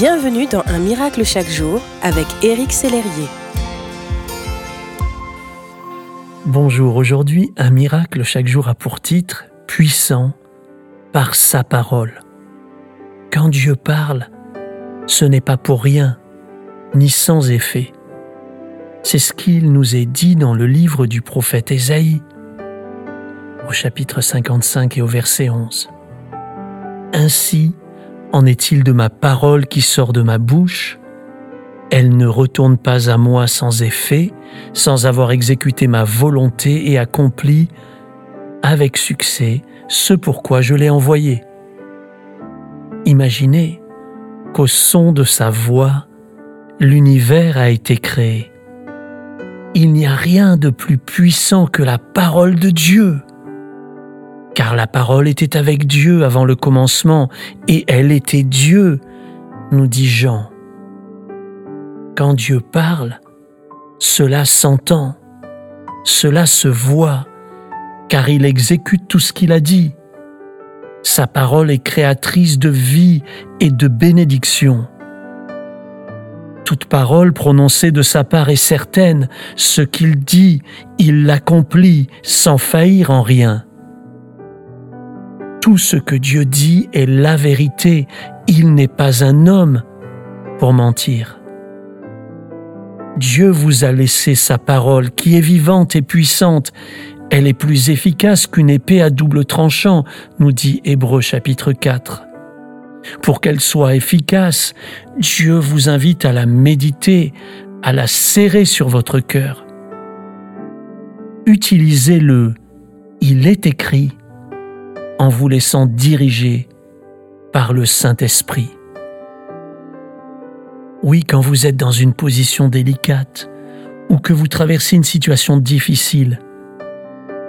Bienvenue dans Un miracle chaque jour avec Éric Sellerier. Bonjour, aujourd'hui Un miracle chaque jour a pour titre Puissant par sa parole. Quand Dieu parle, ce n'est pas pour rien, ni sans effet. C'est ce qu'il nous est dit dans le livre du prophète Ésaïe, au chapitre 55 et au verset 11. Ainsi en est-il de ma parole qui sort de ma bouche? Elle ne retourne pas à moi sans effet, sans avoir exécuté ma volonté et accompli avec succès ce pourquoi je l'ai envoyé. Imaginez qu'au son de sa voix, l'univers a été créé. Il n'y a rien de plus puissant que la parole de Dieu car la parole était avec Dieu avant le commencement, et elle était Dieu, nous dit Jean. Quand Dieu parle, cela s'entend, cela se voit, car il exécute tout ce qu'il a dit. Sa parole est créatrice de vie et de bénédiction. Toute parole prononcée de sa part est certaine, ce qu'il dit, il l'accomplit sans faillir en rien. Tout ce que Dieu dit est la vérité. Il n'est pas un homme pour mentir. Dieu vous a laissé sa parole qui est vivante et puissante. Elle est plus efficace qu'une épée à double tranchant, nous dit Hébreu chapitre 4. Pour qu'elle soit efficace, Dieu vous invite à la méditer, à la serrer sur votre cœur. Utilisez-le. Il est écrit en vous laissant diriger par le Saint-Esprit. Oui, quand vous êtes dans une position délicate ou que vous traversez une situation difficile,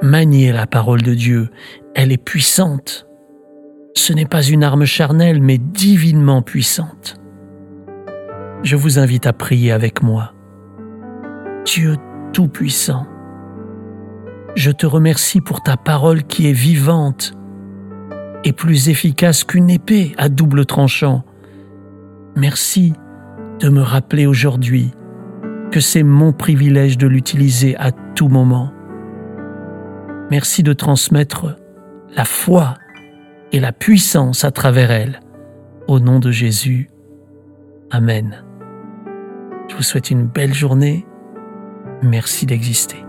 maniez la parole de Dieu, elle est puissante. Ce n'est pas une arme charnelle, mais divinement puissante. Je vous invite à prier avec moi. Dieu Tout-Puissant, je te remercie pour ta parole qui est vivante est plus efficace qu'une épée à double tranchant. Merci de me rappeler aujourd'hui que c'est mon privilège de l'utiliser à tout moment. Merci de transmettre la foi et la puissance à travers elle. Au nom de Jésus. Amen. Je vous souhaite une belle journée. Merci d'exister.